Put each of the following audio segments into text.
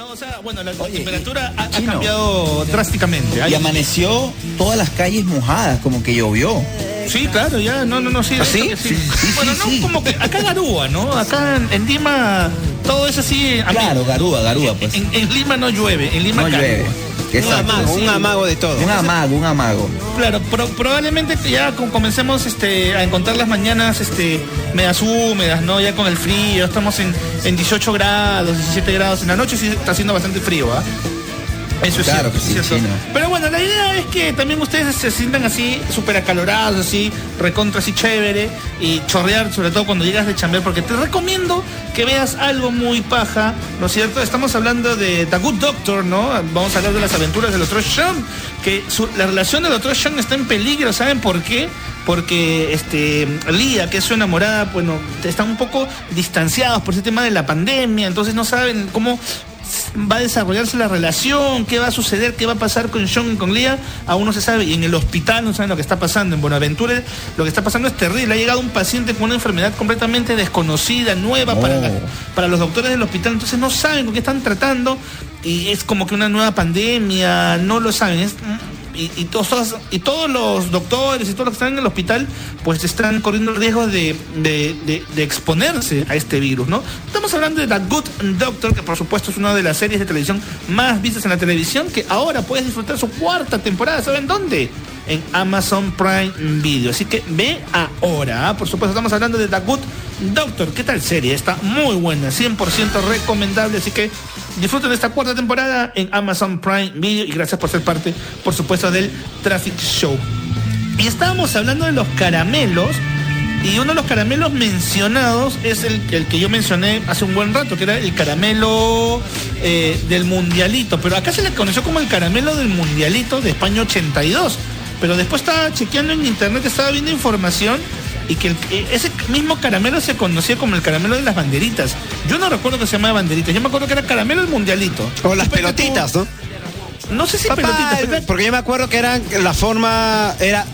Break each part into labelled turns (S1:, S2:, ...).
S1: No, o sea, bueno, la, temperatura ha, cambiado drásticamente.
S2: Y amaneció todas las calles mojadas, como que llovió.
S1: Sí, claro, ya, no, no, no, sí.
S2: ¿Ah, sí?
S1: bueno, no, como que acá Garúa, ¿no? Acá en, Lima todo es así.
S2: Claro, Garúa, Garúa, pues.
S1: En, Lima no llueve, en Lima
S2: no llueve.
S3: Un amago, un amago de todo.
S2: Un amago, un amago.
S1: Claro, probablemente ya comencemos este, a encontrar las mañanas este, medias húmedas, ¿no? Ya con el frío, estamos en, en 18 grados, 17 grados. En la noche sí está haciendo bastante frío, ¿ah? Es
S2: claro
S1: cierto. Pero bueno, la idea es que también ustedes se sientan así, súper acalorados, así, recontra así chévere, y chorrear, sobre todo cuando llegas de chambear, porque te recomiendo que veas algo muy paja, ¿no es cierto? Estamos hablando de The Good Doctor, ¿no? Vamos a hablar de las aventuras del otro Sean, que la relación del otro Sean está en peligro, ¿saben por qué? porque este Lía, que es su enamorada, bueno, están un poco distanciados por ese tema de la pandemia, entonces no saben cómo va a desarrollarse la relación, qué va a suceder, qué va a pasar con Sean y con Lía, aún no se sabe. Y en el hospital no saben lo que está pasando. En Buenaventura lo que está pasando es terrible. Ha llegado un paciente con una enfermedad completamente desconocida, nueva para, oh. para los doctores del hospital. Entonces no saben con qué están tratando. Y es como que una nueva pandemia, no lo saben. Es y, todos, y todos los doctores y todos los que están en el hospital, pues están corriendo el riesgo de, exponerse a este virus, ¿no? Estamos hablando de The Good Doctor, que por supuesto es una de las series de televisión más vistas en la televisión, que ahora puedes disfrutar su cuarta temporada. ¿Saben dónde? En Amazon Prime Video. Así que ve ahora. ¿ah? Por supuesto, estamos hablando de The Good Doctor. ¿Qué tal serie? Está muy buena, 100% recomendable. Así que Disfruten esta cuarta temporada en Amazon Prime Video y gracias por ser parte, por supuesto, del Traffic Show. Y estábamos hablando de los caramelos y uno de los caramelos mencionados es el, el que yo mencioné hace un buen rato, que era el caramelo eh, del mundialito. Pero acá se le conoció como el caramelo del mundialito de España 82. Pero después estaba chequeando en internet, estaba viendo información y que ese mismo caramelo se conocía como el caramelo de las banderitas. Yo no recuerdo que se llamaba banderitas, yo me acuerdo que era caramelo el mundialito.
S3: O las pelotitas, ¿no?
S1: No sé si pelotitas.
S3: Porque yo me acuerdo que eran la forma era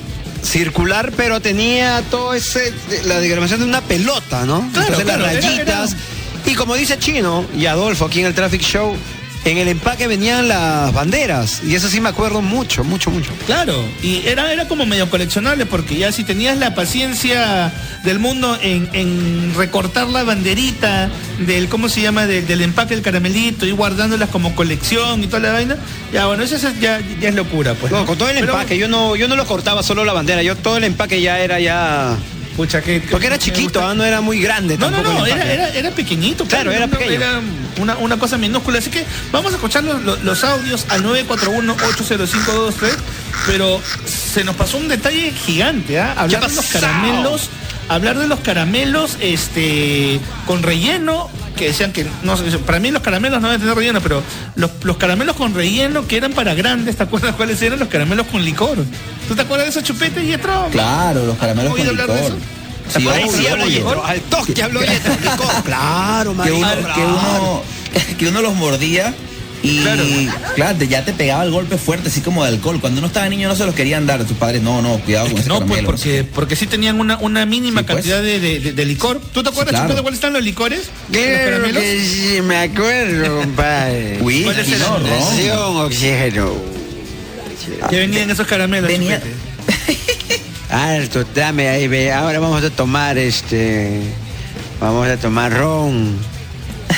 S3: circular, pero tenía todo ese la diagramación de una pelota, ¿no?
S1: Claro,
S3: las rayitas. Y como dice Chino y Adolfo aquí en el Traffic Show, en el empaque venían las banderas. Y eso sí me acuerdo mucho, mucho, mucho.
S1: Claro, y era, era como medio coleccionable, porque ya si tenías la paciencia del mundo en, recortar la banderita del, ¿cómo se llama? del empaque del caramelito y guardándolas como colección y toda la vaina, ya bueno, eso ya, ya es locura, pues.
S3: No, con todo el empaque, yo no, yo no lo cortaba solo la bandera, yo todo el empaque ya era ya porque era chiquito, ¿ah? no era muy grande.
S1: No, no, no, era, pequeñito.
S3: Claro, era pequeño.
S1: Era una, cosa minúscula. Así que vamos a escuchar los, audios al 941-80523. Pero se nos pasó un detalle gigante, ¿ah? Hablar de los caramelos. Hablar de los caramelos este, con relleno que decían que no para mí los caramelos no deben tener relleno, pero los, caramelos con relleno que eran para grandes, ¿te acuerdas cuáles eran los caramelos con licor? ¿Tú te acuerdas de esos chupetes y etro?
S2: Claro, los caramelos con licor.
S3: Sí, sí hablo Yetro, al toque hablo Yetro, licor. Claro,
S2: que uno, que uno, que uno los mordía y claro. ya te pegaba el golpe fuerte, así como de alcohol. Cuando uno estaba niño no se los querían dar. Tus padres, no, no, cuidado con ese
S1: No, pues porque, porque sí tenían una, una mínima pues. cantidad de, licor. ¿Tú te acuerdas de cuáles están los licores?
S3: Claro que sí, me acuerdo, compadre.
S2: Whisky, no,
S3: ron. oxígeno.
S1: Que venían esos caramelos. Venía...
S3: Alto, dame ahí, ve. Ahora vamos a tomar este. Vamos a tomar ron.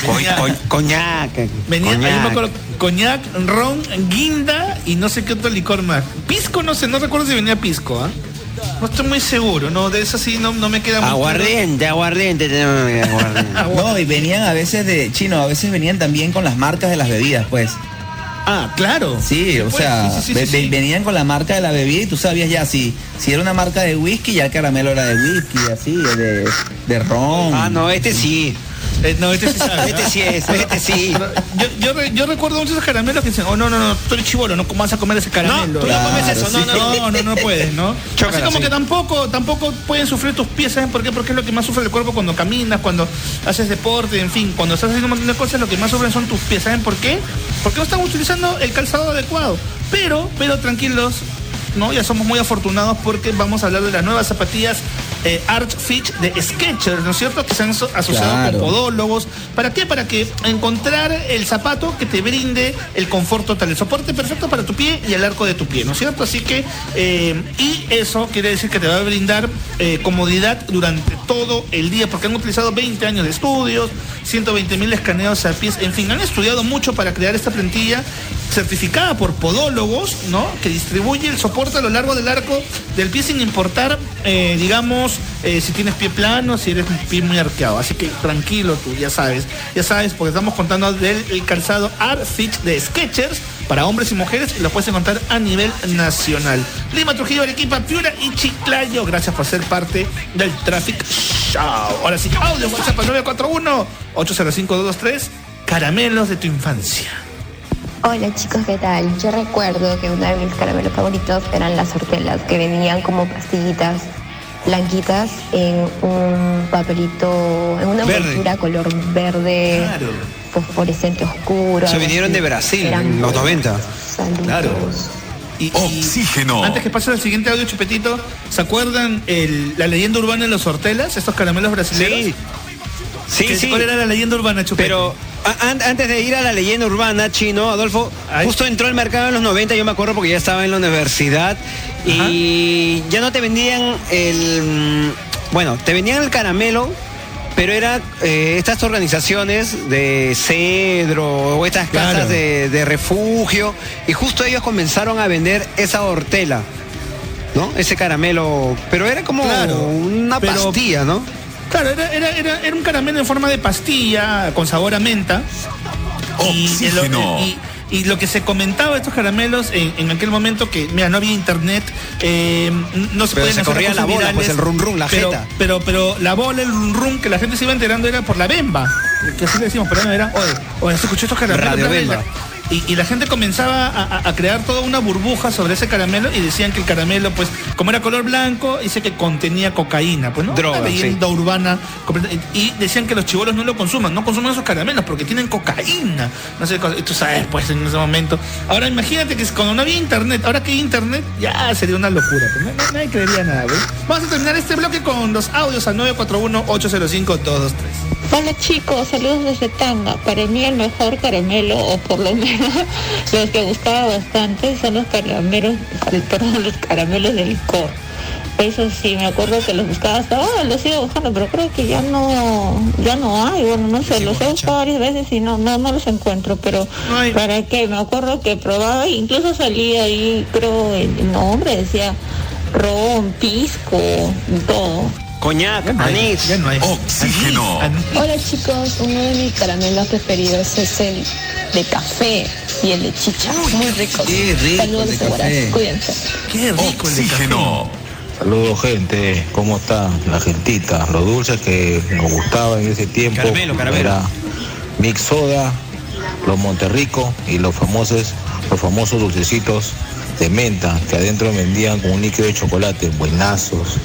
S3: Coñac.
S1: Venía, coñac. Ahí me acuerdo, coñac, ron, guinda y no sé qué otro licor más. Pisco, no sé, no recuerdo si venía pisco, ¿ah? No estoy muy seguro, no, de eso sí no, no me queda
S3: muy Aguardiente, aguardiente, aguardiente.
S2: no, y venían a veces de chino, a veces venían también con las marcas de las bebidas, pues.
S1: Ah, claro.
S2: Sí, o sea, venían con la marca de la bebida y tú sabías ya si, si era una marca de whisky, ya el caramelo era de whisky, así, de, de ron.
S3: Ah, no, este sí.
S1: Eh, no, este sí sabe.
S3: Este sí es, este sí.
S1: Yo, yo, yo recuerdo muchos caramelos que dicen, oh, no, no, no, tú eres chivolo, no vas a comer ese caramelo.
S3: No, tú no comes eso, no,
S1: no, no, no, puedes, ¿no? Así como que tampoco, tampoco pueden sufrir tus pies, ¿saben por qué? Porque es lo que más sufre el cuerpo cuando caminas, cuando haces deporte, en fin, cuando estás haciendo un montón de cosas, lo que más sufren son tus pies, ¿saben por qué? Porque no están utilizando el calzado adecuado. Pero, pero tranquilos, ¿no? Ya somos muy afortunados porque vamos a hablar de las nuevas zapatillas eh, Art Fitch de Skechers, ¿no es cierto? Que se han asociado con podólogos. ¿Para qué? Para que encontrar el zapato que te brinde el confort total, el soporte perfecto para tu pie y el arco de tu pie, ¿no es cierto? Así que, eh, y eso quiere decir que te va a brindar eh, comodidad durante todo el día, porque han utilizado 20 años de estudios, 120 mil escaneados a pies, en fin, han estudiado mucho para crear esta plantilla certificada por podólogos, ¿no? Que distribuye el soporte a lo largo del arco del pie sin importar, eh, digamos, eh, si tienes pie plano, si eres un pie muy arqueado. Así que tranquilo tú, ya sabes, ya sabes, porque estamos contando del calzado Art Fit de Sketchers para hombres y mujeres y lo puedes encontrar a nivel nacional. Lima, Trujillo, Arequipa, Piura y Chiclayo. Gracias por ser parte del Traffic Show. Ahora sí, audio WhatsApp 941 805 223 Caramelos de tu infancia.
S4: Hola chicos, ¿qué tal? Yo recuerdo que uno de mis caramelos favoritos eran las hortelas, que venían como pastillitas blanquitas en un papelito, en una envoltura color verde, fosforescente oscuro.
S3: Se vinieron de Brasil en los 90.
S1: Claro. Y, Oxígeno. Antes que pase al siguiente audio, Chupetito, ¿se acuerdan la leyenda urbana de los hortelas, estos caramelos brasileños?
S3: Sí. Sí, sí.
S1: ¿Cuál era la leyenda urbana, Chupetito?
S3: Pero antes de ir a la leyenda urbana, Chino, Adolfo, justo entró al mercado en los 90, yo me acuerdo porque ya estaba en la universidad y ya no te vendían el... Mm, bueno, te vendían el caramelo, pero era eh, estas organizaciones de cedro o estas casas de, refugio y justo ellos comenzaron a vender esa hortela, ¿no? Ese caramelo, pero era como una pastilla, ¿no?
S1: Claro, era, era, era, un caramelo en forma de pastilla con sabor a menta. Y, y, lo que se comentaba de estos caramelos en, aquel momento que, mira, no había internet, eh, no se
S3: podían se corría la bola, pues el rum rum, la
S1: pero, Pero, pero la bola, el rum rum que la gente se iba enterando era por la bemba. Que así le decimos, pero no era, oye, oye, se escuchó estos caramelos.
S3: Radio bemba.
S1: Y, la gente comenzaba a, crear toda una burbuja sobre ese caramelo y decían que el caramelo, pues, como era color blanco, dice que contenía cocaína, pues, ¿no?
S3: Droga, una leyenda
S1: urbana. Y decían que los chivolos no lo consuman, no consuman esos caramelos porque tienen cocaína. No sé, tú sabes, pues, en ese momento. Ahora imagínate que cuando no había internet, ahora que hay internet, ya sería una locura. Pues, nadie creería nada, ¿ves? Vamos a terminar este bloque con los audios al 941-805-223.
S5: Hola chicos, saludos desde Tanga. Para mí el mejor caramelo, o por lo menos los que gustaba bastante son los caramelos, perdón, los caramelos de licor. Eso sí, me acuerdo que los buscaba hasta ahora, los sigo buscando, pero creo que ya no, ya no hay, bueno, no sé, los he buscado varias veces y no, no, no los encuentro, pero para qué, me acuerdo que probaba, incluso salía ahí, creo, el nombre decía ron, pisco, todo.
S3: Coñac, anís.
S6: Oxígeno.
S4: Hola chicos, uno de mis caramelos preferidos es el de café y el de chicha. Muy rico.
S2: Qué rico.
S4: Saludos de café. Cuídense.
S6: Qué rico Oxígeno.
S7: Saludos gente, ¿cómo está la gentita? Los dulces que nos gustaban en ese tiempo
S3: caramelo, caramelo.
S7: era mix soda, los Monterrico y los famosos, los famosos dulcecitos de menta que adentro vendían con un líquido de chocolate, buenazos.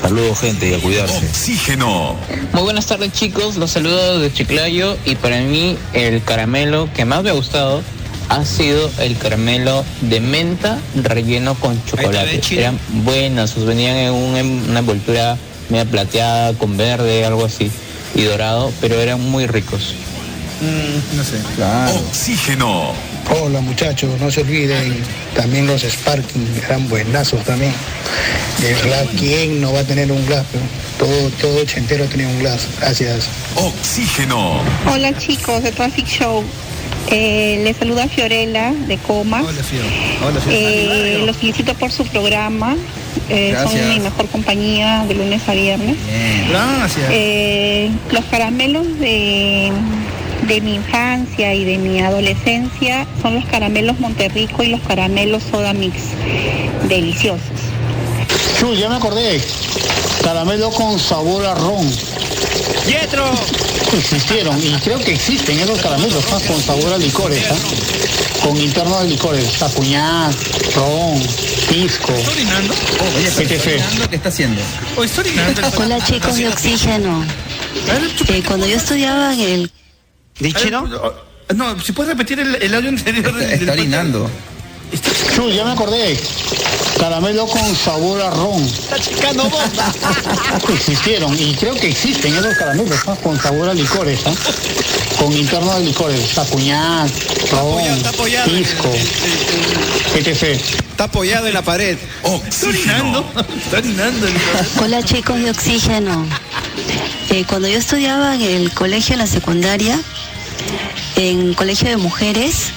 S7: Saludos gente y a cuidarse.
S6: Oxígeno.
S8: Muy buenas tardes chicos, los saludo de Chiclayo y para mí el caramelo que más me ha gustado ha sido el caramelo de menta relleno con chocolate. Eran buenas, venían en, una envoltura media plateada, con verde, algo así, y dorado, pero eran muy ricos.
S1: Mm, no sé.
S6: Oxígeno.
S9: Hola muchachos, no se olviden, también los Sparking eran buenazos también. El glass, ¿quién no va a tener un glass? Todo, todo ochentero tenía un glass. Gracias.
S6: Oxígeno.
S10: Hola chicos de Traffic Show. Eh, les saluda Fiorella de Coma.
S1: Hola, Hola,
S10: eh, los felicito por su programa. Eh, son mi mejor compañía de lunes a viernes.
S1: Gracias.
S10: Eh, los caramelos de de mi infancia y de mi adolescencia son los caramelos Monterrico y los caramelos Soda Mix. Deliciosos.
S9: Chu, ya me acordé. Caramelo con sabor a ron.
S3: ¡Pietro!
S9: Existieron y creo que existen esos caramelos con sabor a licores, ¿ah? con internos de licores, tapuñac, ron, pisco.
S1: ¿Está orinando?
S2: Oh, oye, ¿qué está haciendo?
S1: Oh, orinando.
S11: Hola chicos de Oxígeno. Eh, cuando yo estudiaba en el
S3: ¿De chino?
S1: No, si puedes repetir el, audio anterior.
S2: Está, está orinando.
S9: Chu, ya me acordé. Caramelo con sabor a ron. Existieron y creo que existen esos caramelos ¿no? con sabor a licores, ¿no? con interno de licores, tapuñán, ron, pisco, etc.
S3: Está apoyado en la pared.
S1: Está orinando. Está orinando. el-
S11: Hola chicos de Oxígeno. Eh, cuando yo estudiaba en el colegio, en la secundaria, en colegio de mujeres,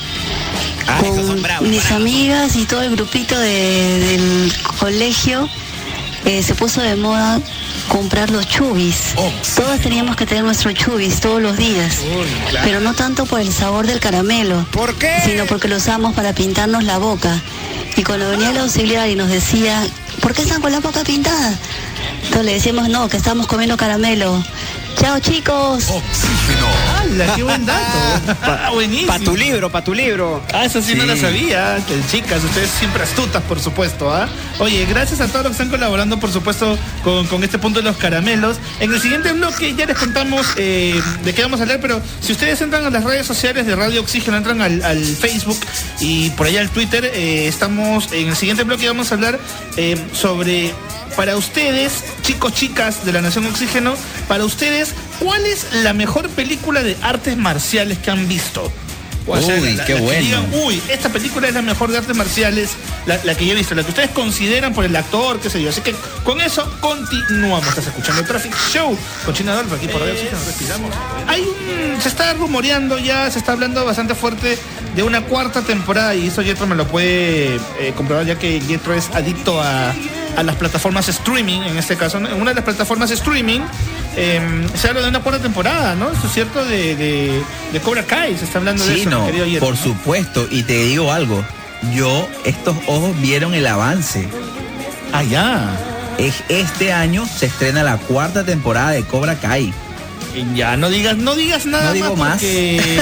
S11: con mis amigas y todo el grupito de- del colegio, eh, se puso de moda comprar los chubis. Todos teníamos que tener nuestro chubis todos los días.
S3: claro.
S11: Pero no tanto por el sabor del caramelo.
S3: ¿Por qué?
S11: Sino porque lo usamos para pintarnos la boca. Y cuando venía el auxiliar y nos decía, ¿por qué están con la boca pintada? Entonces le decíamos, no, que estamos comiendo caramelo. Chao chicos.
S1: ¡Hala, qué buen dato! Buenísimo.
S3: Para tu libro, para tu libro.
S1: Ah, eso sí, no lo sabía. Chicas, ustedes siempre astutas, por supuesto. ¿ah? Oye, gracias a todos los que están colaborando, por supuesto, con, con este punto de los caramelos. En el siguiente bloque ya les contamos eh, de qué vamos a hablar, pero si ustedes entran a las redes sociales de Radio Oxígeno, entran al, al Facebook y por allá al Twitter, eh, estamos en el siguiente bloque vamos a hablar eh, sobre para ustedes, chicos, chicas de la Nación Oxígeno, para ustedes, ¿cuál es la mejor película de artes marciales que han visto? O sea,
S2: Uy,
S1: la-
S2: qué
S1: la que
S2: bueno.
S1: digan, Uy, esta película es la mejor de artes marciales, la, la que yo he visto, la que ustedes consideran por el actor, qué sé yo. Así que con eso continuamos. Estás escuchando Traffic Show con Chino Adolfo aquí por Radio Oxígeno, respiramos. Hay un, se está rumoreando ya, se está hablando bastante fuerte de una cuarta temporada y eso Jetro me lo puede eh, comprobar ya que Jetro es adicto a, a las plataformas streaming, en este caso, ¿no? en una de las plataformas streaming eh, se habla de una cuarta temporada, ¿no? Eso es cierto de, de, de Cobra Kai, se está hablando de eso, mi querido
S2: por
S1: ¿no?
S2: supuesto. Y te digo algo. Yo, estos ojos vieron el avance.
S1: Allá.
S2: Este año se estrena la cuarta temporada de Cobra Kai.
S1: Ya, no digas, no digas nada
S2: No digo más.
S1: porque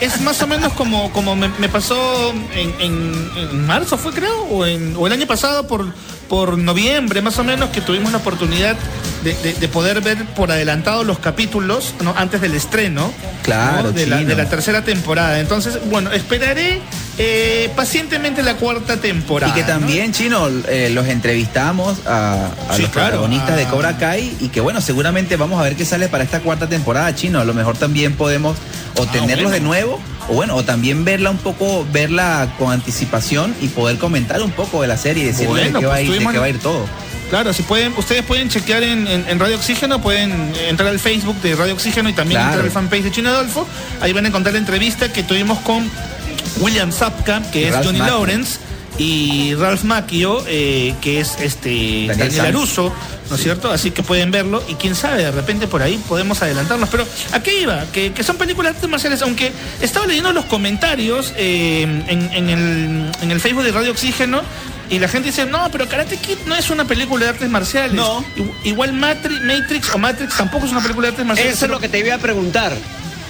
S1: es más o menos como, como me, me pasó en, en- en marzo, fue creo, o, en- o el año pasado por, por noviembre, más o menos, que tuvimos la oportunidad de, de- de poder ver por adelantado los capítulos ¿no? antes del estreno
S2: Claro,
S1: ¿no? de, la, de la tercera temporada. Entonces, bueno, esperaré eh, pacientemente la cuarta temporada.
S2: Y que
S1: ¿no?
S2: también, Chino, eh, los entrevistamos a, a
S1: Sí,
S2: los
S1: claro,
S2: protagonistas
S1: a-
S2: de Cobra Kai y que bueno, seguramente vamos a ver qué sale para esta cuarta temporada, Chino. A lo mejor también podemos o
S1: Ah, bueno.
S2: de nuevo o bueno, o también verla un poco, verla con anticipación y poder comentar un poco de la serie y decirle
S1: Bueno,
S2: de, qué va
S1: pues
S2: a ir, de
S1: tuvimos-
S2: qué va a ir todo.
S1: Claro, si pueden, ustedes pueden chequear en, en- en Radio Oxígeno, pueden entrar al Facebook de Radio Oxígeno y también
S2: Claro.
S1: entrar al fanpage de Chino Adolfo. Ahí van a encontrar la entrevista que tuvimos con William Zapka, que es Johnny. Lawrence, y Ralph Macchio, eh, que es este
S2: Daniel
S1: Daniel. Aruso, ¿no es cierto? Así que pueden verlo y quién sabe, de repente por ahí podemos adelantarnos. Pero ¿a qué iba? Que, que son películas de artes marciales, aunque estaba leyendo los comentarios eh, en, en el, en el Facebook de Radio Oxígeno y la gente dice, no, pero Karate Kid no es una película de artes marciales.
S3: No.
S1: Igual Matri- Matrix o Matrix tampoco es una película de artes marciales.
S3: Eso es lo que te iba a preguntar.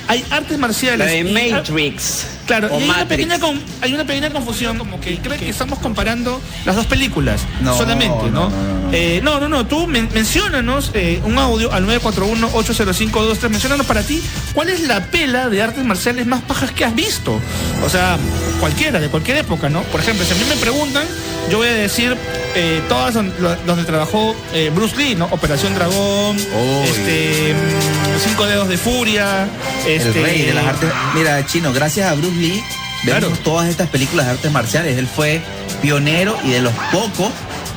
S1: Hay artes marciales.
S3: La de
S1: y-
S3: Matrix.
S1: Claro,
S3: o
S1: y hay una, pequeña con- hay una pequeña confusión, como que creo que estamos comparando las dos películas
S2: No,
S1: solamente, ¿no?
S2: no, no, no.
S1: Eh, no, no, tú men- menciónanos eh, un audio al 941-80523, menciónanos para ti cuál es la pela de artes marciales más pajas que has visto. O sea, cualquiera, de cualquier época, ¿no? Por ejemplo, si a mí me preguntan, yo voy a decir eh, todas donde trabajó eh, Bruce Lee, ¿no? Operación Dragón, este, mm, Cinco Dedos de Furia, este,
S2: El rey de las artes. Mira, Chino, gracias a Bruce Lee vemos
S1: Claro.
S2: todas estas películas de artes marciales. Él fue pionero y de los pocos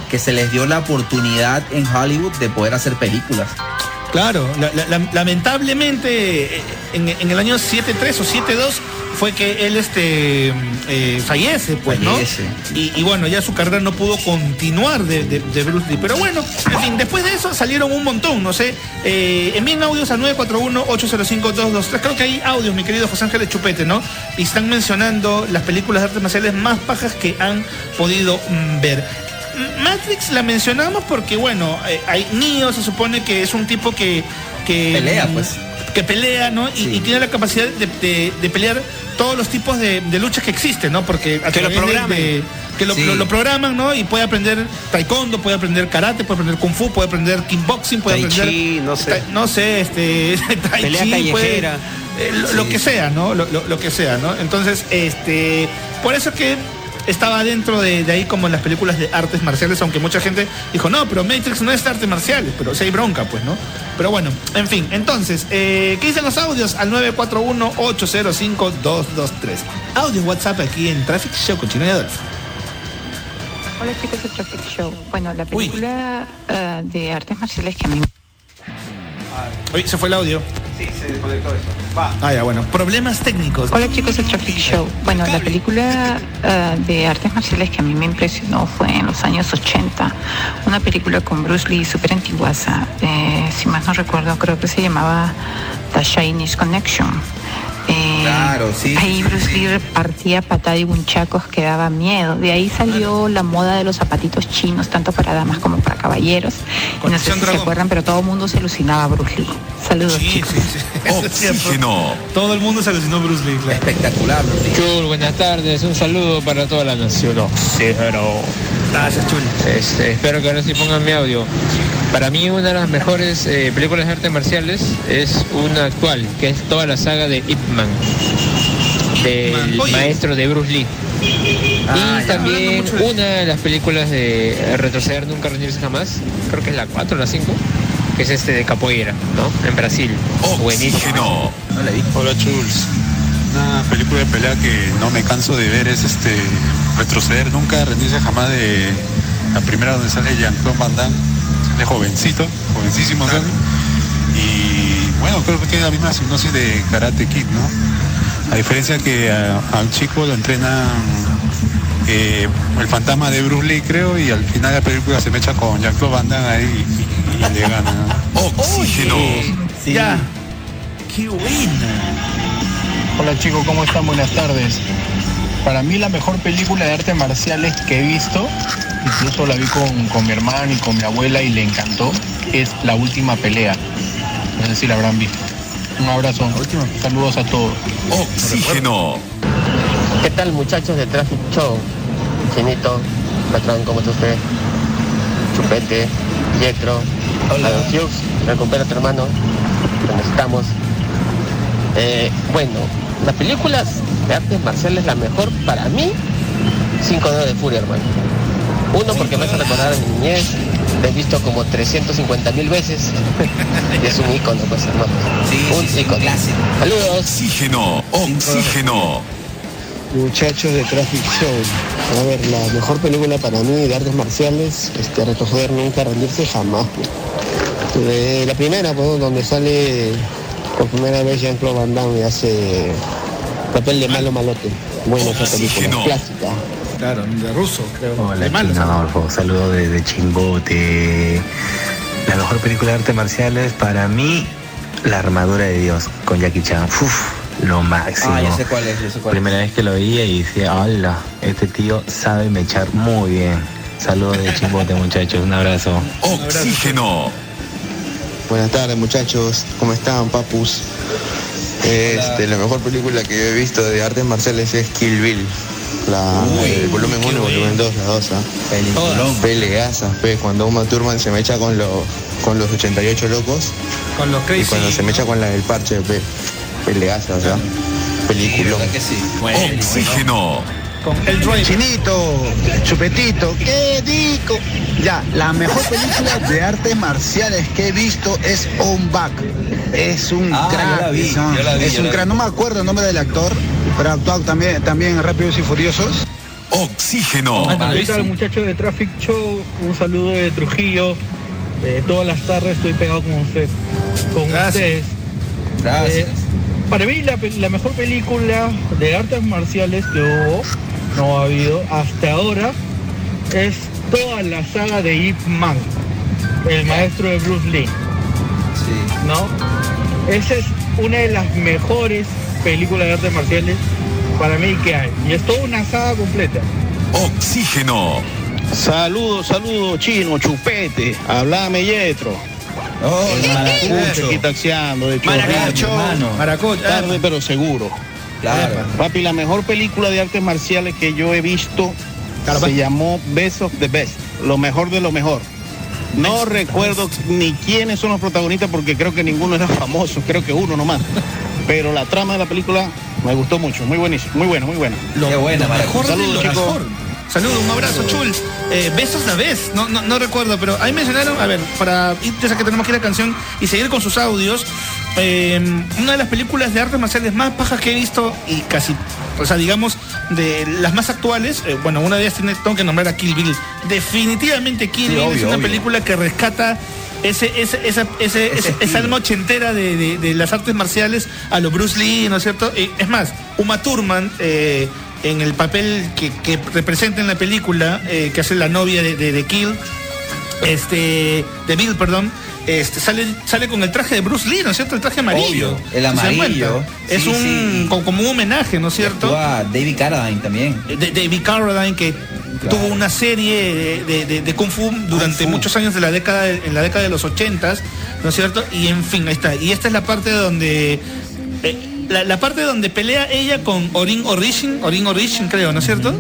S2: que se les dio la oportunidad en Hollywood de poder hacer películas.
S1: Claro, la- la- la- lamentablemente eh, en, en el año 73 o 72 fue que él este eh, fallece, pues,
S2: Fallece.
S1: ¿no? Y, y bueno, ya su carrera no pudo continuar de, de- de Bruce Lee. Pero bueno, en fin, después de eso salieron un montón, no sé. Eh, envíen audios al 941-805-223. Creo que hay audios, mi querido José Ángel Chupete, ¿no? Y están mencionando las películas de artes marciales más pajas que han podido mm, ver. Matrix la mencionamos porque, bueno, eh, hay Neo se supone que es un tipo que... que
S2: Pelea, pues.
S1: Que pelea, ¿no? Y, y tiene la capacidad de, de- de pelear todos los tipos de, de luchas que existen, ¿no? Porque a
S3: Que lo
S1: través de-
S3: programen.
S1: de- que lo,
S2: Sí.
S1: lo- lo programan, ¿no? Y puede aprender taekwondo, puede aprender karate, puede aprender kung fu, puede aprender kickboxing, puede
S3: Tai
S1: aprender...
S3: chi, no sé.
S1: ta- no sé, este... tai
S3: Pelea
S1: chi, puede-
S3: callejera.
S1: eh, lo, lo que sea, ¿no? Lo, lo- lo que sea, ¿no? Entonces, este... Por eso que estaba dentro de, de ahí como en las películas de artes marciales, aunque mucha gente dijo, no, pero Matrix no es de artes marciales, pero si hay bronca, pues, ¿no? Pero bueno, en fin, entonces, eh, ¿qué dicen los audios? Al 941-805-223. Audio WhatsApp aquí en Traffic Show con Chino y Adolfo.
S12: Hola chicos de Traffic Show. Bueno, la película eh, de artes marciales que a mí...
S1: Uy, se fue el audio.
S3: Sí, se desconectó eso. Va.
S1: Ah, ya, bueno. Problemas técnicos.
S12: Hola chicos de Traffic Show. Bueno, la película eh, de artes marciales que a mí me impresionó fue en los años 80. Una película con Bruce Lee súper antiguaza. Eh, si más no recuerdo, creo que se llamaba The Chinese Connection. Eh,
S2: Claro, sí.
S12: Ahí Bruce Lee repartía patada y bunchacos que daba miedo. De ahí salió la moda de los zapatitos chinos, tanto para damas como para caballeros. Y no sé si se acuerdan, pero todo el mundo se alucinaba a Bruce Lee. Saludos, chicos.
S6: Oxígeno.
S1: Todo el mundo se alucinó Bruce Lee, claro.
S2: Espectacular, Bruce Lee.
S13: Chul, buenas tardes, un saludo para toda la nación. Oxígeno.
S1: Gracias, Chul.
S13: Este, espero que ahora sí pongan mi audio. Para mí una de las mejores eh, películas de artes marciales es una actual, que es toda la saga de Ip Man, del
S1: Oye.
S13: maestro de Bruce Lee.
S2: Ah,
S13: y también
S1: de-
S13: una de las películas de Retroceder Nunca Rendirse Jamás, creo que es la 4 o la 5, que es este de capoeira, ¿no? En Brasil. Buenísimo.
S6: Oxígeno.
S2: No la vi.
S14: Hola Chuls. Una película de pelea que no me canso de ver es este retroceder nunca, rendirse jamás de la primera donde sale Jean-Claude Van Damme, sale jovencito, jovencísimo sale. Y bueno, creo que tiene la misma sinopsis de Karate Kid, ¿no? A diferencia que a, a un chico lo entrenan eh, el fantasma de Bruce Lee, creo, y al final de la película se me echa con Jean-Claude Van Damme ahí y, y le gana. ¿no?
S6: Oxígeno.
S2: Sí.
S1: Ya. Qué buena.
S9: Hola chicos, ¿cómo están? Buenas tardes. Para mí la mejor película de artes marciales que he visto, incluso la vi con, con mi hermana y con mi abuela y le encantó, es La Última Pelea. No sé si la habrán visto. Un abrazo. Saludos a todos.
S6: Oxígeno.
S15: ¿Qué tal muchachos de Traffic Show? Chinito, patrón, ¿cómo está usted? Chupete, Yetro, Adam Hughes, recupera a tu hermano, lo necesitamos. Eh, bueno, las películas de artes marciales, la mejor para mí, 5 dedos de furia, hermano. Uno, porque me hace recordar a mi niñez, la he visto como 350 mil veces, y es un ícono, pues hermano. un ícono. Saludos.
S6: Oxígeno. Oxígeno.
S16: Muchachos de Traffic Show. A ver, la mejor película para mí de artes marciales, este, retroceder nunca, rendirse jamás. pues. De la primera, pues, donde sale por primera vez Jean-Claude Van Damme y hace papel de malo malote. Buena esa película,
S1: Oxígeno.
S16: clásica.
S1: Claro, de ruso, creo.
S17: Hola,
S1: de malo.
S17: Adolfo. Saludos desde Chimbote. La mejor película de artes marciales para mí, La armadura de Dios con Jackie Chan. Uf, lo máximo.
S2: Ah, ya sé cuál es, ya sé cuál es.
S17: Primera vez que lo veía y decía, hola, este tío sabe mechar muy bien. Saludos de Chimbote, muchachos. Un abrazo.
S6: Oxígeno.
S16: Buenas tardes muchachos, ¿cómo están papus? Este, la mejor película que yo he visto de artes marciales es Kill Bill. La, el volumen 1 volumen 2, la 2, ¿ah? Peleazas, pe, cuando Uma Thurman se me echa con los con los 88 locos
S1: Con los
S16: y
S1: crazy.
S16: cuando se me echa con la del parche, pe. Peleazas, ¿ah? Película.
S2: que sí?
S6: Oxígeno.
S1: Con el.
S18: Chinito, chupetito, ¿qué digo? Ya, la mejor película de artes marciales que he visto es On Back. Es un
S2: Ah, yo
S18: crack.
S2: la vi,
S18: son-
S2: yo la vi,
S18: es
S2: yo
S18: un
S2: la
S18: crack.
S2: vi.
S18: No me acuerdo el nombre del actor, pero ha actuado también, también en Rápidos y Furiosos.
S6: Oxígeno.
S19: ¿Qué tal muchachos de Traffic Show? Un saludo de Trujillo. Eh, todas las tardes estoy pegado con usted, con
S1: Gracias.
S19: ustedes.
S2: Gracias.
S19: Eh, para mí la, la mejor película de artes marciales que hubo, no ha habido hasta ahora, es toda la saga de Ip Man, el maestro de Bruce Lee. ¿No? Esa es una de las mejores películas de artes marciales para mí que hay. Y es toda una saga completa.
S6: Oxígeno.
S20: Saludos, saludos, chino, chupete. Hablame, Yetro. El maracucho aquí taxiando de
S1: Maracucho. Maracucho.
S20: Tarde pero seguro.
S2: Claro.
S20: Papi, la mejor película de artes marciales que yo he visto se llamó Best of the Best. Lo mejor de lo mejor. No recuerdo ni quiénes son los protagonistas porque creo que ninguno era famoso, creo que uno nomás. Pero la trama de la película
S9: Me gustó mucho, muy buenísimo, muy bueno, muy bueno.
S2: Qué buena, Maracu.
S1: mejor de
S9: Saludos,
S1: lo
S9: chicos.
S1: mejor. Saludos, un abrazo, chul. Eh, besos la vez, no, no, no recuerdo, pero ahí mencionaron, a ver, para ir, ya que tenemos que ir a canción y seguir con sus audios, eh, una de las películas de artes marciales más pajas que he visto y casi, o sea, digamos, de las más actuales, eh, bueno, una de ellas tiene, tengo que nombrar a Kill Bill. Definitivamente Kill
S2: Sí,
S1: Bill es una
S2: obvio.
S1: película que rescata ese, ese, esa, ese, ese- esa alma ochentera de, de- de las artes marciales a lo Bruce Lee, ¿no es cierto? Es más, Uma Thurman, eh, en el papel que, que representa en la película, eh, que hace la novia de, de Kill, este, de Bill, perdón, este, sale, sale con el traje de Bruce Lee, ¿no es cierto? El traje amarillo.
S2: Obvio, el
S1: ¿Se dan
S2: amarillo.
S1: Es un,
S2: sí.
S1: como, como un homenaje, ¿no es cierto?
S2: Actúa David Carradine también.
S1: de David Carradine que tuvo una serie de, de- Kung Fu durante muchos años de la década en la década de los ochentas, ¿no es cierto? Y en fin, ahí está. Y esta es la parte donde eh, la, la parte donde pelea ella con Orin Orishin, Orin Orishin creo, ¿no es cierto?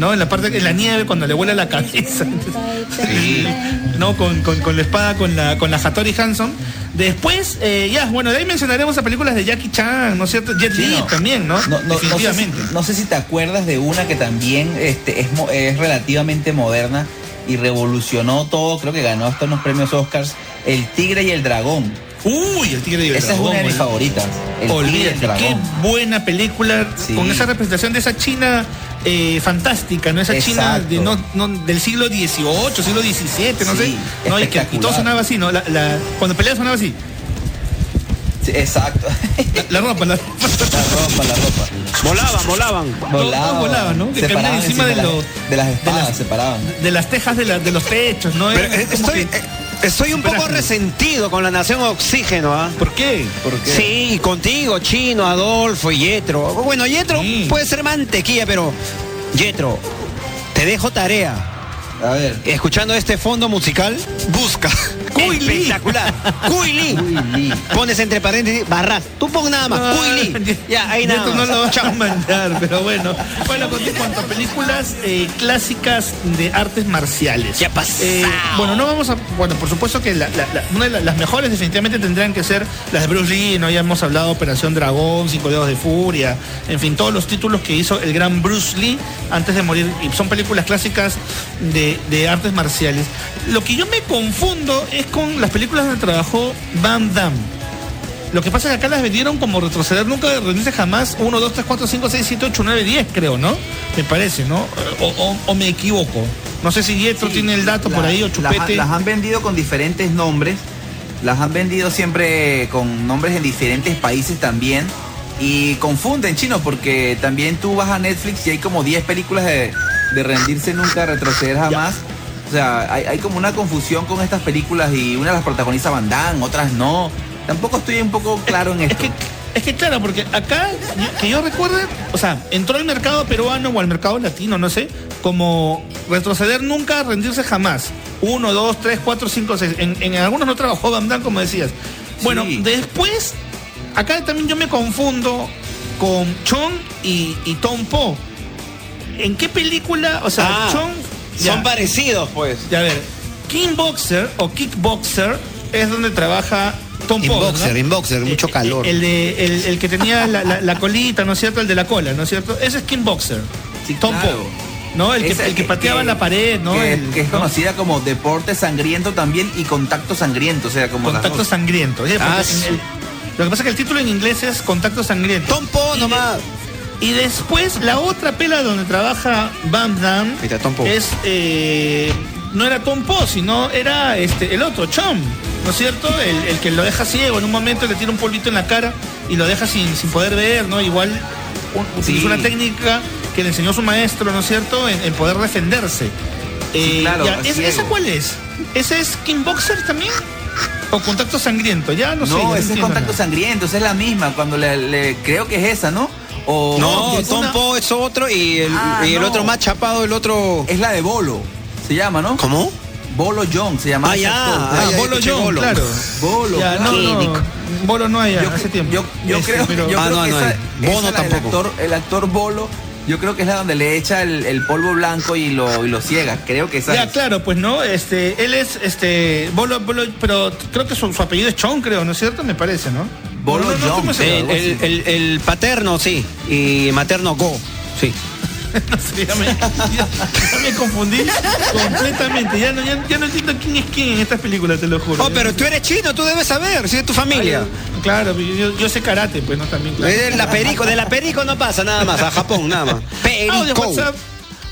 S1: ¿No? En la parte en la nieve cuando le vuela la cabeza. ¿No? Con, con- con la espada, con la, con la Hattori Hanson. Después, eh, ya, bueno, de ahí mencionaremos a películas de Jackie Chan, ¿no es cierto? Jet
S2: Sí,
S1: Li
S2: no.
S1: también, ¿no?
S2: No, no- no sé si-
S1: Definitivamente.
S2: No sé, si te acuerdas de una que también este, es, es relativamente moderna y revolucionó todo, creo que ganó hasta unos premios Oscars, El Tigre y el Dragón.
S1: Uy, el Tigre y el
S2: Esa
S1: Dragón.
S2: es una de mis favoritas. El Tigre y el
S1: Olvídate, qué
S2: Dragón.
S1: buena película
S2: Sí.
S1: con esa representación de esa China eh, fantástica, ¿no? Esa China
S2: Exacto.
S1: de, no, no- del siglo XVIII, siglo XVII, no
S2: Sí,
S1: sé. No, y, que, y todo sonaba así, ¿no? La, la- cuando peleas sonaba así.
S2: Sí, exacto.
S1: La, la ropa, la,
S2: La ropa, la ropa.
S3: Volaban, volaban.
S1: todo volaba, ¿no? Que
S2: Se
S1: caminaban
S2: paraban
S1: encima de,
S2: las-
S1: los-
S2: de las espadas,
S1: las-
S2: se paraban.
S1: de las tejas de, la- de los techos, ¿no?
S3: Pero, eh, estoy,
S1: que-
S3: eh, estoy un poco resentido con la nación oxígeno, ¿ah?
S1: ¿Por qué?
S2: ¿Por qué?
S3: Sí, y contigo, Chino, Adolfo y Yetro. Bueno, Yetro puede ser mantequilla, pero Yetro, te dejo tarea.
S2: A ver.
S3: Escuchando este fondo musical, busca.
S1: Cuy Lee.
S3: Espectacular. Lee. Pones entre paréntesis barras. Tú pon nada más. Cuy Lee. Ya, ahí nada
S1: Esto
S3: más.
S1: no lo vas a mandar, pero bueno. Bueno, con en cuanto a películas eh, clásicas de artes marciales.
S3: Ya.
S1: Eh, bueno, no vamos a. Bueno, por supuesto que la- la- la- una de la- las mejores definitivamente tendrían que ser las de Bruce Lee, ¿no? Ya hemos hablado de Operación Dragón, Cinco Dedos de Furia, en fin, todos los títulos que hizo el gran Bruce Lee antes de morir. Y son películas clásicas de, de artes marciales. Lo que yo me confundo es con las películas donde trabajó Van Damme. Lo que pasa es que acá las vendieron como retroceder nunca, rendirse jamás. 1, 2, 3, 4, 5, 6, 7, 8, 9, 10, creo, ¿no? Me parece, ¿no? O, o- o me equivoco. No sé si Yetro
S2: Sí,
S1: tiene el dato por
S2: la-
S1: ahí o
S2: Las,
S1: Chupete.
S2: las han vendido con diferentes nombres. Las han vendido siempre con nombres en diferentes países también. Y confunden, chino, porque también tú vas a Netflix y hay como 10 películas de, de rendirse nunca, retroceder jamás. O sea, hay, hay como una confusión con estas películas y una las protagoniza Van Damme, otras no. Tampoco estoy un poco claro en esto.
S1: Es que, es que claro, porque acá, que yo recuerde, o sea, entró al mercado peruano o al mercado latino, no sé, como retroceder nunca, rendirse jamás. Uno, dos, tres, cuatro, cinco, seis. En, en algunos no trabajó Van Damme, como decías. Bueno,
S2: Sí.
S1: después, acá también yo me confundo con Chong y, y Tom Po. ¿En qué película? O sea,
S3: Ah,
S1: Chong.
S3: Son parecidos, pues.
S1: ya, a ver, Kickboxer o Kickboxer es donde trabaja Tom Po.
S3: Inboxer,
S1: ¿no?
S3: inboxer, mucho
S1: Eh,
S3: calor.
S1: El, de, el, el que tenía la, la- la colita, ¿no es cierto? El de la cola, ¿no es cierto? Ese es Kickboxer.
S2: Sí,
S1: Tom
S2: claro.
S1: Po. ¿No? El que, el que pateaba la pared, ¿no?
S2: Que,
S1: El-
S2: que es
S1: ¿no?
S2: conocida como deporte sangriento también y contacto sangriento, o sea, como
S1: Contacto sangriento. Oye,
S3: Ah, sí.
S1: el- lo que pasa es que el título en inglés es Contacto sangriento.
S3: Tom Po
S1: Y de-
S3: nomás.
S1: Y después la otra pela donde trabaja Van Damme es eh, no era Tom Po, sino era este el otro, Chom, ¿no es cierto? El, el que lo deja ciego en un momento le tira un polvito en la cara y lo deja sin, sin poder ver, ¿no? Igual un- utilizó
S2: Sí.
S1: una técnica que le enseñó su maestro, ¿no es cierto? En, en poder defenderse. Eh,
S2: claro,
S1: ya, ¿es-
S2: ciego.
S1: ¿Esa cuál es? ¿Ese es Kickboxer también? ¿O Contacto Sangriento? Ya no, sé. ya
S2: No, ese es contacto
S1: nada.
S2: sangriento, esa es la misma, cuando le, le- creo que es esa, ¿no? O
S3: No, Tom
S1: una-
S3: Po es otro y el,
S2: Ah,
S3: y el
S2: no.
S3: otro más chapado, el otro.
S2: es la de Bolo, se llama, ¿no?
S3: ¿Cómo?
S2: Bolo Young se llama.
S3: Ah, ya.
S1: Ah,
S3: Ah, ya
S1: Bolo John,
S3: Bolo.
S1: claro.
S2: Bolo,
S1: Ya, no, no. Bolo no hay
S2: Yo,
S1: hace tiempo.
S2: yo, yo
S1: Este,
S2: creo,
S1: pero-
S2: yo
S3: Ah,
S2: creo
S3: no,
S2: que
S3: no
S2: esa,
S3: hay. Bono
S2: esa la del
S3: tampoco.
S2: actor, el actor Bolo, yo creo que es la donde le echa el, el polvo blanco y lo, y lo ciega. Creo que esa
S1: Ya,
S2: es.
S1: claro, pues no, este, él es, este, Bolo, Bolo, pero creo que su, su apellido es Chong, creo, ¿no es cierto? Me parece, ¿no?
S2: Bolo
S1: No, no, no,
S2: Jump,
S1: ¿cómo se
S3: El, el- el- el paterno, sí. Y materno, go. Sí.
S1: No sé, ya me, ya- ya me confundí completamente. Ya no, ya, ya no entiendo quién es quién en estas películas, te lo juro.
S3: Oh, pero tú eres chino, tú debes saber, si es tu familia.
S1: Ay, Claro, yo, yo sé karate, pues no también. Claro.
S3: Eh, La perico, de la perico no pasa nada más, a Japón nada más. Perico.
S1: WhatsApp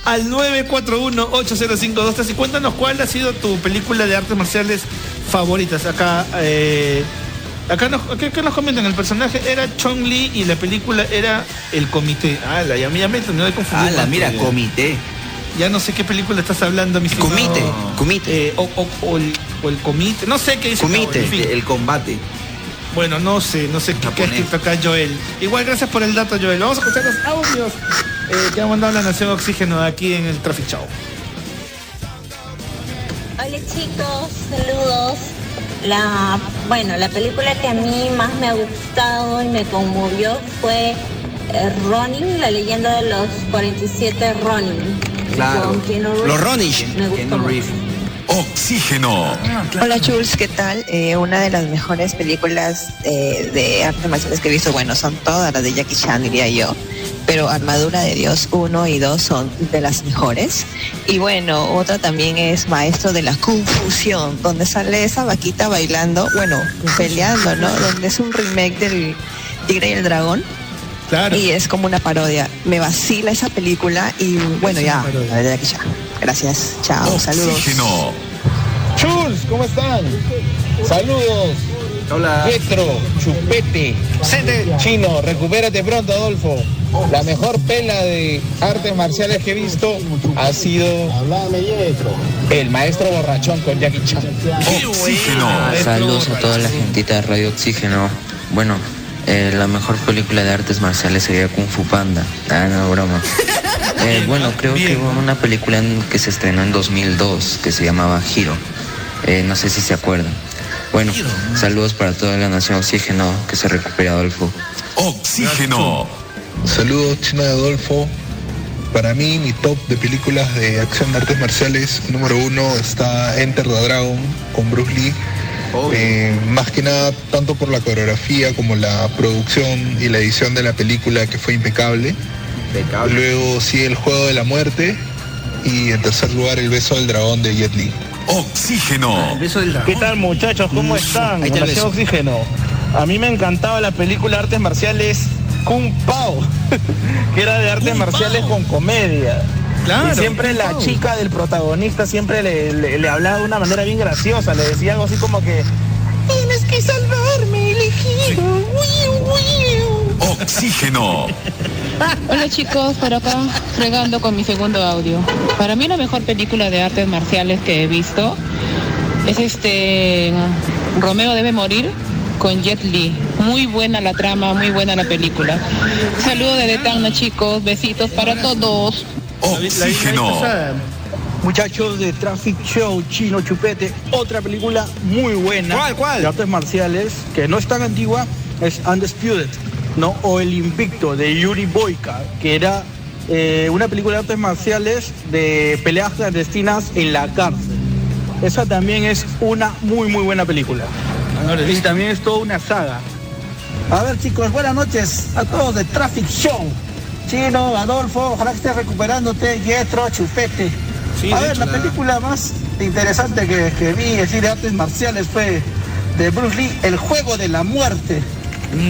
S1: al 941-80523 y cuéntanos cuál ha sido tu película de artes marciales favoritas. Acá, eh, acá nos, acá, acá nos comentan, el personaje era Chong Li y la película era El Comité. Ah, la ya, ya me terminó de confundir.
S2: Ah, la mira, comité.
S1: Ya no sé qué película estás hablando, mi estimado.
S3: Comité, comité.
S1: Eh, o, o- o el, o el comité, no sé qué dice. acá,
S3: Comité.
S1: en fin.
S2: El combate.
S1: Bueno, no sé, no sé qué, qué ha escrito acá Joel. Igual, gracias por el dato, Joel. Vamos a escuchar los audios eh, que ha mandado la Nación Oxígeno aquí en el Traffic Show.
S21: Hola chicos, saludos. La, bueno, la película que a mí más me ha gustado y me conmovió fue eh, Ronin, la leyenda de los 47 Ronin.
S2: Claro.
S3: Los Ronish.
S21: Me gustó.
S6: Oxígeno.
S22: Hola Jules, ¿qué tal? Eh, una de las mejores películas eh, de artes marciales que he visto, bueno, son todas las de Jackie Chan, diría yo, pero Armadura de Dios 1 y 2 son de las mejores. Y bueno, otra también es Maestro de la Confusión, donde sale esa vaquita bailando, bueno, peleando, ¿no? Donde es un remake del Tigre y el Dragón.
S1: Claro.
S22: Y es como una parodia. Me vacila esa película y bueno, ya, la de Jackie Chan. Gracias, chao, saludos.
S6: Oxígeno.
S17: Chus, ¿cómo están? Saludos.
S2: Hola.
S17: Pietro, Chupete, Chino, recupérate pronto, Adolfo. La mejor pela de artes marciales que he visto ha sido El Maestro Borrachón con Jackie Chan.
S6: Oxígeno.
S23: Saludos a toda la gentita de Radio Oxígeno. Bueno, eh, la mejor película de artes marciales sería Kung Fu Panda. Ah, no, broma. Eh, bueno, creo que hubo una película en- que se estrenó en 2002 que se llamaba Hiro. Eh, no sé si se acuerdan. Bueno, saludos para toda la nación Oxígeno. Que se recupere Adolfo.
S6: Oxígeno.
S24: Saludos, Chino de Adolfo. Para mí, mi top de películas de acción de artes marciales, número uno está Enter the Dragon con Bruce Lee. Eh, más que nada, tanto por la coreografía como la producción y la edición de la película que fue impecable. Luego sigue el juego de la muerte y en tercer lugar el beso del dragón de Jet Li.
S6: Oxígeno.
S17: ¿Qué tal muchachos? ¿Cómo están?
S3: Ahí está el
S17: Nación
S3: beso.
S17: Oxígeno. A mí me encantaba la película artes marciales Kung Pao, que era de artes marciales con comedia.
S1: Claro,
S17: y siempre la
S1: Pao.
S17: chica del protagonista siempre le, le- le hablaba de una manera bien graciosa, le decía algo así como que tienes que salvarme, elegido. Wiu, wiu".
S6: Oxígeno.
S25: Hola chicos, por acá fregando con mi segundo audio. Para mí la mejor película de artes marciales que he visto es este Romeo debe morir con Jet Li. Muy buena la trama, muy buena la película. Saludos desde Tacna chicos, besitos para todos.
S6: Oxígeno.
S26: Muchachos de Traffic Show, Chino Chupete, otra película muy buena.
S3: ¿Cuál, cuál?
S26: De artes marciales, que no es tan antigua, es Undisputed, ¿no? O El Invicto, de Yuri Boyka, que era eh, una película de artes marciales de peleas clandestinas en la cárcel. Esa también es una muy, muy buena película. Y también es toda una saga.
S19: A ver chicos, buenas noches a todos de Traffic Show. Chino, Adolfo, ojalá que estés recuperándote, Yetro, Chupete.
S1: Sí,
S19: a ver,
S1: hecho,
S19: la
S1: la-
S19: película más interesante que, que vi así de artes marciales fue de Bruce Lee, El Juego de la Muerte,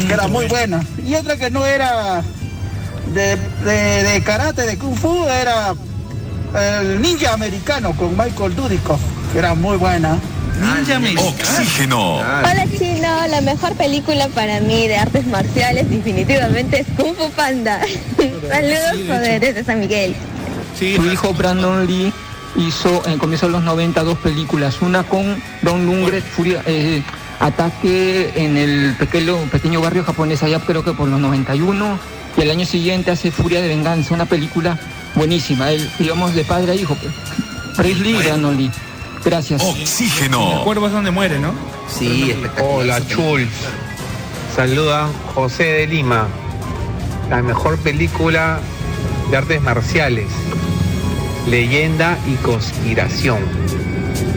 S19: que era muy buena. Y otra que no era de, de- de karate, de kung fu, era el Ninja Americano con Michael Dudikoff, que era muy buena.
S1: Ninja.
S6: Oxígeno.
S4: Hola Chino, la mejor película para mí de artes marciales definitivamente es Kung Fu Panda. Saludos, joder, desde San Miguel.
S1: Sí,
S27: Su hijo Brandon Lee hizo en el comienzo de los 90 dos películas, una con Don Lundgren, Furia, eh, Ataque en el pequeño, pequeño barrio japonés allá creo que por los 91 y el año siguiente hace Furia de Venganza, una película buenísima, él, digamos de padre a hijo, Lee y Brandon Lee. Gracias.
S6: Oxígeno.
S1: El cuervo es donde muere, ¿no?
S2: Sí, espectacular.
S5: Hola Chul, saluda José de Lima, la mejor película de artes marciales, leyenda y conspiración.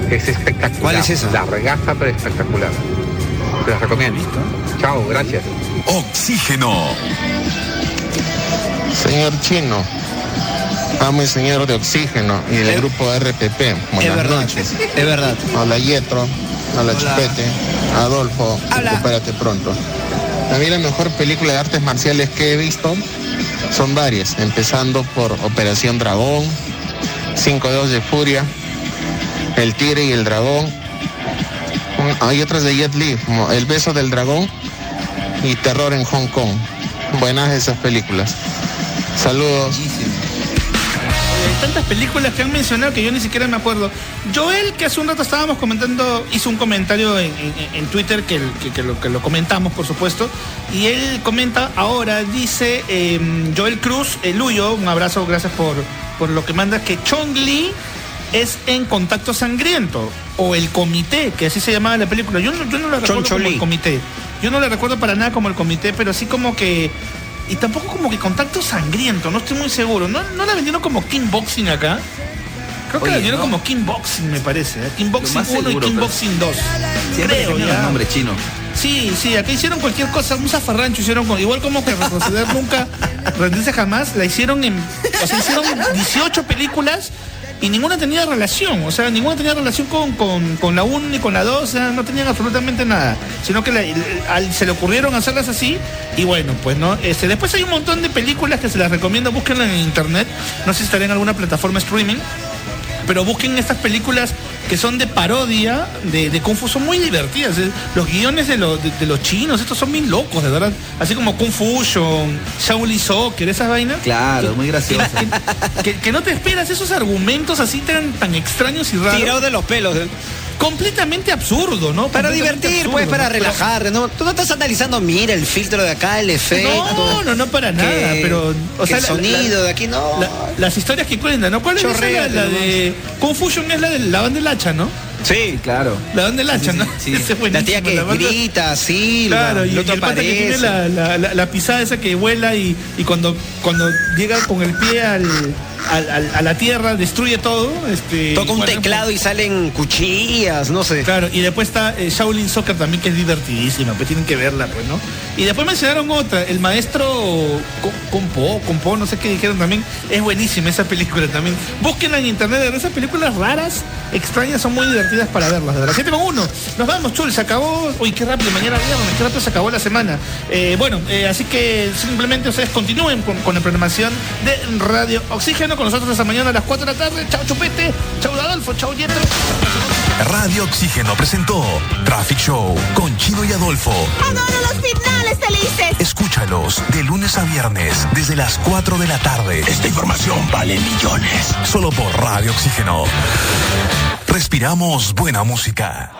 S5: Es espectacular.
S3: ¿Cuál es esa?
S5: La regaza pero espectacular.
S28: Se las recomiendo. Chao, gracias.
S6: Oxígeno.
S24: Señor Chino, amo y señor de Oxígeno y del grupo RPP. Buenas
S3: verdad,
S24: noches.
S3: es verdad.
S24: Hola Yetro, hola, Chupete, Adolfo, recupérate pronto. A mí la mejor película de artes marciales que he visto son varias, empezando por Operación Dragón, Cinco Dedos de Furia, El Tigre y el Dragón. Hay otras de Jet Li, como El Beso del Dragón y Terror en Hong Kong. Buenas esas películas. Saludos.
S1: Tantas películas que han mencionado que yo ni siquiera me acuerdo. Joel, que hace un rato estábamos comentando, hizo un comentario en, en- en Twitter que, que- que lo, que lo comentamos, por supuesto. Y él comenta ahora, dice eh, Joel Cruz, el Luyo, un abrazo, gracias por, por lo que manda, que Chong Li es en Contacto Sangriento. O el Comité, que así se llamaba la película. Yo no, yo no la recuerdo como el Comité. Yo no la recuerdo para nada como el Comité, pero así como que... Y tampoco como que Contacto Sangriento, no estoy muy seguro. ¿No, no la vendieron como Kickboxing acá? Creo que
S2: Oye,
S1: la vendieron
S2: no.
S1: como Kickboxing, me parece. ¿eh? Kickboxing
S2: más
S1: 1 y Kickboxing 2.
S2: Siempre
S1: Creo ya.
S2: chinos.
S1: Sí, sí, acá hicieron cualquier cosa, un zafarrancho hicieron con, igual como que retroceder nunca, rendirse jamás, la hicieron en, o sea, hicieron 18 películas y ninguna tenía relación, o sea, ninguna tenía relación con, con, con la 1 ni con la 2, o sea, no tenían absolutamente nada, sino que se le ocurrieron hacerlas así y bueno, pues no, este, después hay un montón de películas que se las recomiendo, búsquenlas en internet, no sé si estará en alguna plataforma streaming, pero busquen estas películas que son de parodia de, de Kung Fu, son muy divertidas. eh. Los guiones de, los- de- de los chinos, estos son bien locos, de verdad. Así como Kung Fusion, Shaolin Soccer, esas vainas.
S2: Claro, muy gracioso.
S1: Que, que no te esperas esos argumentos así tan, tan extraños y raros.
S3: Tirado de los pelos. ¿eh?
S1: Completamente absurdo, ¿no?
S3: Para divertir,
S1: absurdo,
S3: pues, para relajar, ¿no? Tú no estás analizando, mira, el filtro de acá, el efecto.
S1: No, no, no para nada,
S3: que-
S1: pero.
S3: que el sonido de aquí, no.
S1: la- las historias que cuentan, ¿no? ¿Cuál es esa?
S3: Chorrea,
S1: la, la de. Confusion es la de la banda del hacha, ¿no?
S3: Sí,
S2: claro.
S1: La banda del hacha, ¿no? Ese es
S3: La tía que
S1: banda-
S3: grita, sí,
S1: Claro, y,
S3: el
S1: y
S3: otro
S1: el pata que tiene
S3: aparece.
S1: la, la- la- la pisada esa que vuela y, y cuando, cuando llega con el pie al, a la tierra destruye todo. Este,
S3: Toca un
S1: bueno,
S3: teclado y salen cuchillas, no sé.
S1: Claro, y después está eh, Shaolin Soccer también, que es divertidísima, pues tienen que verla, pues, ¿no? Y después mencionaron otra, el maestro Co- Compo, Compo, no sé qué dijeron también, es buenísima esa película también. Búsquenla en internet, esas películas raras, extrañas, son muy divertidas para verlas, de verdad. 7 con 1, nos vamos, Chul, se acabó, uy, qué rápido, mañana viernes, qué rápido se acabó la semana. Eh, bueno, eh, así que simplemente ustedes continúen con, con la programación de Radio Oxígeno, con nosotros esta mañana a las 4 de la tarde. Chao, Chupete, chao, Adolfo, chao, Yetro.
S6: Radio Oxígeno presentó Traffic Show con Chino y Adolfo.
S29: Adoro los finales felices.
S6: Escúchalos de lunes a viernes desde las 4 de la tarde. Esta información vale millones. Solo por Radio Oxígeno. Respiramos buena música.